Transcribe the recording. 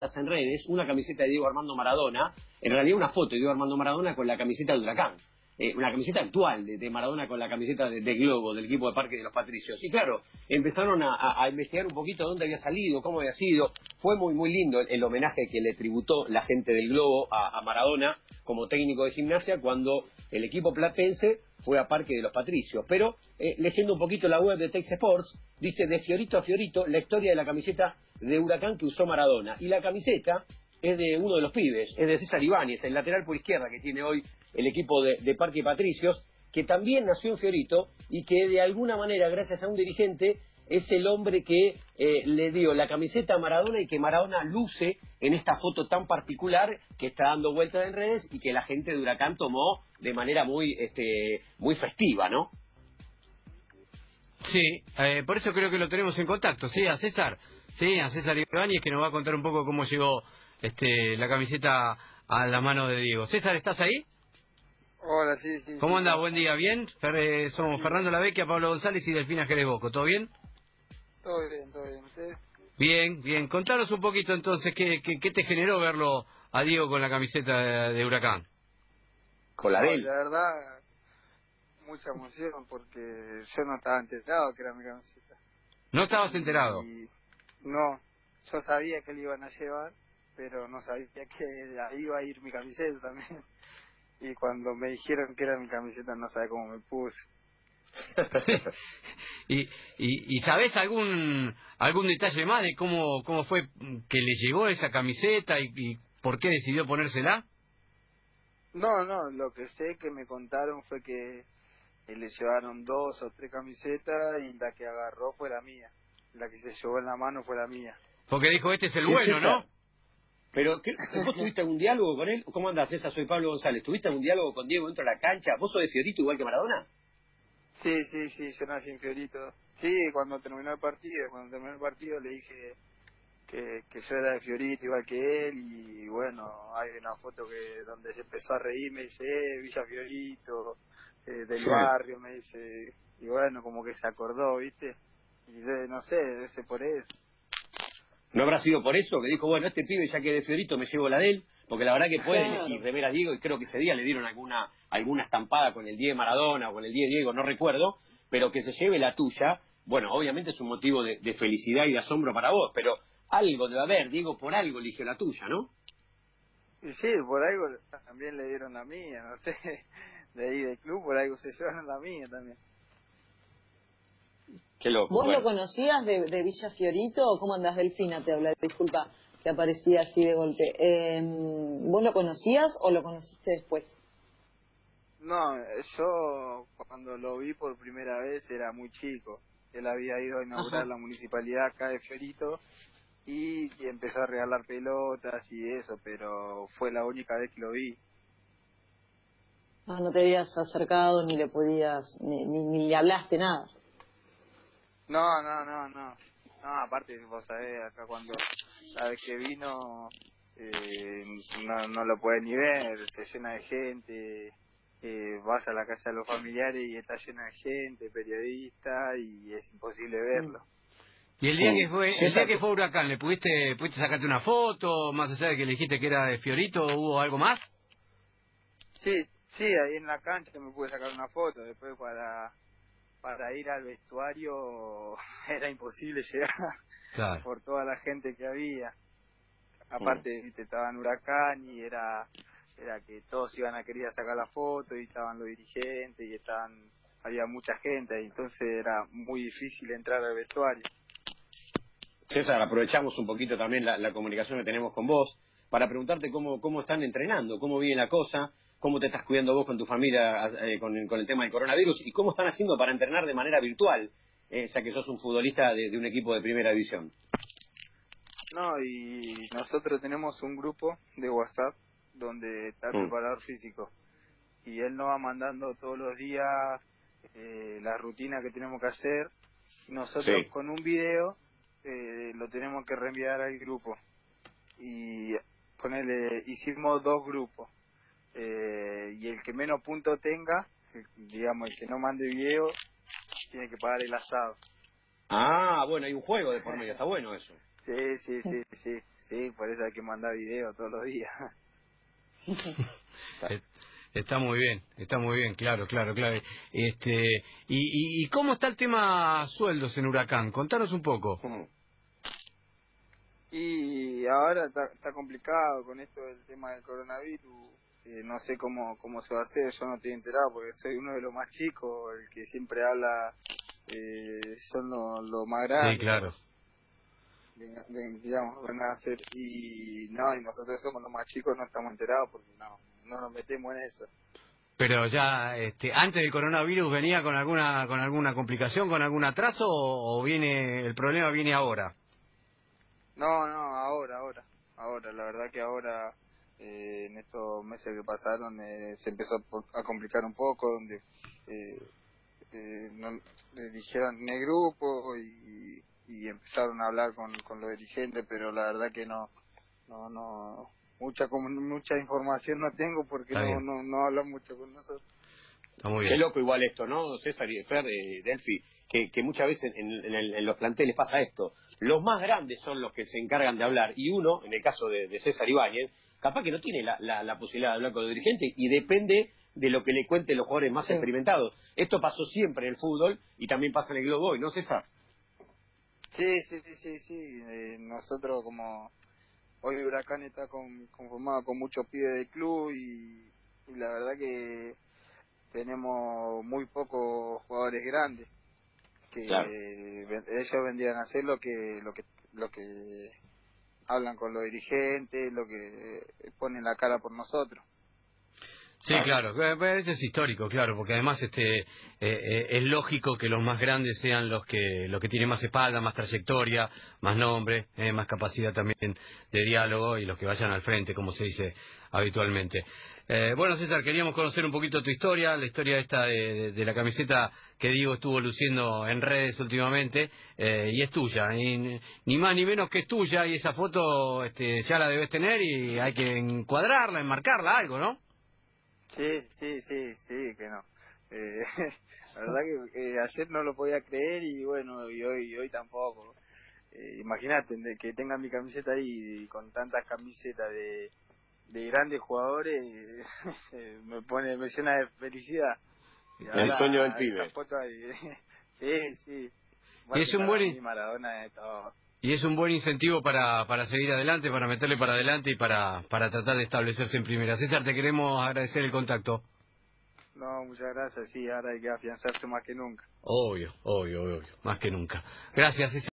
en redes una camiseta de Diego Armando Maradona, en realidad una foto de Diego Armando Maradona con la camiseta de Huracán. Eh, una camiseta actual de, Maradona con la camiseta de, Globo, del equipo de Parque de los Patricios. Y claro, empezaron a, investigar un poquito dónde había salido, cómo había sido. Fue muy, muy lindo el, homenaje que le tributó la gente del Globo a, Maradona como técnico de gimnasia cuando el equipo platense fue a Parque de los Patricios. Pero eh, leyendo un poquito la web de Tex Sports, dice de Fiorito a Fiorito la historia de la camiseta de Huracán que usó Maradona. Y la camiseta es de uno de los pibes, es de César Ibáñez, el lateral por izquierda que tiene hoy el equipo de, Parque Patricios, que también nació en Fiorito y que de alguna manera, gracias a un dirigente, es el hombre que eh, le dio la camiseta a Maradona y que Maradona luce en esta foto tan particular que está dando vueltas en redes y que la gente de Huracán tomó de manera muy, este, muy festiva, ¿no? Sí, eh, por eso creo que lo tenemos en contacto, sí, a César, sí, a César Ibáñez que nos va a contar un poco cómo llegó este, la camiseta a la mano de Diego. César, ¿estás ahí? Hola, sí, sí. ¿Cómo anda? Buen día, ¿bien? Eh, somos Fernando Lavecchia, Pablo González y Delfina Jerez Boco. ¿Todo bien? Todo bien, todo bien. ¿Ustedes? Bien, bien. Contanos un poquito entonces, ¿qué, qué, te generó verlo a Diego con la camiseta de, Huracán? Con la de La verdad, mucha emoción porque yo no estaba enterado que era mi camiseta. ¿No estabas enterado? No, yo sabía que le iban a llevar, pero no sabía que ahí iba a ir mi camiseta también y cuando me dijeron que era mi camiseta no sabía cómo me puse. y, y, ¿Y sabes algún algún detalle más de cómo cómo fue que le llegó esa camiseta y, por qué decidió ponérsela? No, no, lo que sé que me contaron fue que le llevaron dos o tres camisetas y la que agarró fue la mía. La que se llevó en la mano fue la mía. Porque dijo, este es el bueno, ¿no? Pero, ¿vos tuviste algún diálogo con él? ¿Cómo andas, César? Soy Pablo González. ¿Tuviste algún diálogo con Diego dentro de la cancha? ¿Vos sos de Fiorito igual que Maradona? Sí, sí, sí, yo nací en Fiorito. Sí, cuando terminó el partido, cuando terminó el partido le dije que, que yo era de Fiorito igual que él y bueno, hay una foto que donde se empezó a reír, me dice, eh, Villa Fiorito, eh, del barrio, me dice, y bueno, como que se acordó, ¿viste? Y no sé, debe ser por eso. ¿No habrá sido por eso que dijo, bueno, este pibe ya que de Fiorito me llevo la de él? Porque la verdad que puede y remera Diego, y creo que ese día le dieron alguna alguna estampada con el 10 Maradona o con el 10 Diego, no recuerdo, pero que se lleve la tuya, bueno, obviamente es un motivo de, felicidad y de asombro para vos, pero algo debe haber, Diego por algo eligió la tuya, ¿no? Sí, por algo también le dieron la mía, no sé, de ahí del club, por algo se llevaron la mía también. ¿Vos lo conocías de, Villa Fiorito o cómo andás, Delfina? Te habla, disculpa, que aparecía así de golpe. Eh, ¿Vos lo conocías o lo conociste después? No, yo cuando lo vi por primera vez era muy chico. Él había ido a inaugurar la municipalidad acá de Fiorito y, empezó a regalar pelotas y eso, pero fue la única vez que lo vi. Ah, no te habías acercado ni le podías, ni, ni le hablaste nada. No, no, no, no. No, aparte, vos sabés, acá cuando sabes que vino, eh, no, no lo puedes ni ver, se llena de gente, eh, vas a la casa de los familiares y está llena de gente, periodistas, y es imposible verlo. ¿Y el día, que fue, el día que fue Huracán, le pudiste, pudiste sacarte una foto, más allá de que le dijiste que era de Fiorito, hubo algo más? Sí, sí, ahí en la cancha me pude sacar una foto, después para para ir al vestuario era imposible llegar por toda la gente que había. Aparte, mm. estaba en huracán y era era que todos iban a querer sacar la foto y estaban los dirigentes y estaban había mucha gente y entonces era muy difícil entrar al vestuario. César, aprovechamos un poquito también la, la comunicación que tenemos con vos para preguntarte cómo, cómo están entrenando, cómo viene la cosa, cómo te estás cuidando vos con tu familia eh, con, el tema del coronavirus y cómo están haciendo para entrenar de manera virtual, eh, ya que sos un futbolista de, un equipo de primera división. No, y nosotros tenemos un grupo de WhatsApp donde está el mm. preparador físico y él nos va mandando todos los días eh, la rutina que tenemos que hacer y nosotros con un video eh, lo tenemos que reenviar al grupo y ponerle hicimos dos grupos eh, y el que menos puntos tenga, digamos, el que no mande video, tiene que pagar el asado. Ah, bueno, hay un juego de por medio, está bueno eso. Sí, sí, sí, sí. Sí, por eso hay que mandar video todos los días. Está muy bien, está muy bien, claro, claro, claro. Este, y, y, cómo está el tema sueldos en Huracán? Contanos un poco. Y ahora está, complicado con esto del tema del coronavirus. Eh, no sé cómo, cómo se va a hacer, yo no estoy enterado porque soy uno de los más chicos, el que siempre habla eh, son los lo más grandes. Sí, claro. digamos, van a hacer y no, y nosotros somos los más chicos, no estamos enterados porque no, no nos metemos en eso. Pero ya, este, antes del coronavirus venía con alguna, con alguna complicación, con algún atraso o viene, el problema viene ahora? No, no, ahora, ahora, ahora, la verdad que ahora, eh, en estos meses que pasaron, eh, se empezó a, complicar un poco, donde eh, eh, no, le dijeron en el grupo y, y empezaron a hablar con, con los dirigentes, pero la verdad que no, no, no, mucha mucha información no tengo porque no, no, no hablan mucho con nosotros. Está muy bien. Qué loco igual esto, ¿no, César y Fer, eh, Delphi? Que, que muchas veces en, en, en, los planteles pasa esto. Los más grandes son los que se encargan de hablar y uno, en el caso de, de César Ibáñez, capaz que no tiene la, la, posibilidad de hablar con el dirigente y depende de lo que le cuenten los jugadores más experimentados. Esto pasó siempre en el fútbol y también pasa en el globo hoy, ¿no, César? Sí, sí, sí, sí, sí. Eh, nosotros como hoy Huracán está conformado con muchos pibes del club y, la verdad que tenemos muy pocos jugadores grandes que ellos vendrían a hacer lo que lo que lo que hablan con los dirigentes, lo que ponen la cara por nosotros. Sí, claro, eh, eso es histórico, claro, porque además este eh, eh, es lógico que los más grandes sean los que los que tienen más espalda, más trayectoria, más nombre, más capacidad también de diálogo y los que vayan al frente, como se dice habitualmente. bueno, César, queríamos conocer un poquito tu historia, la historia esta de, la camiseta que Diego estuvo luciendo en redes últimamente, y es tuya, ni más ni menos que es tuya, y esa foto este, ya la debes tener y hay que encuadrarla, enmarcarla, algo, ¿no? Sí, sí, sí, sí, que no. Eh, la verdad que ayer no lo podía creer y bueno, y hoy, hoy tampoco. Eh, Imagínate que tenga mi camiseta ahí con tantas camisetas de, de grandes jugadores, me pone, me llena de felicidad. El sueño del pibe. sí, sí. y es un buen... Maradona de todo. Y es un buen incentivo para, para seguir adelante, para meterle para adelante y para, para tratar de establecerse en primera. César, te queremos agradecer el contacto. No, muchas gracias. Sí, ahora hay que afianzarse más que nunca. Obvio, obvio, obvio, más que nunca. Gracias, César.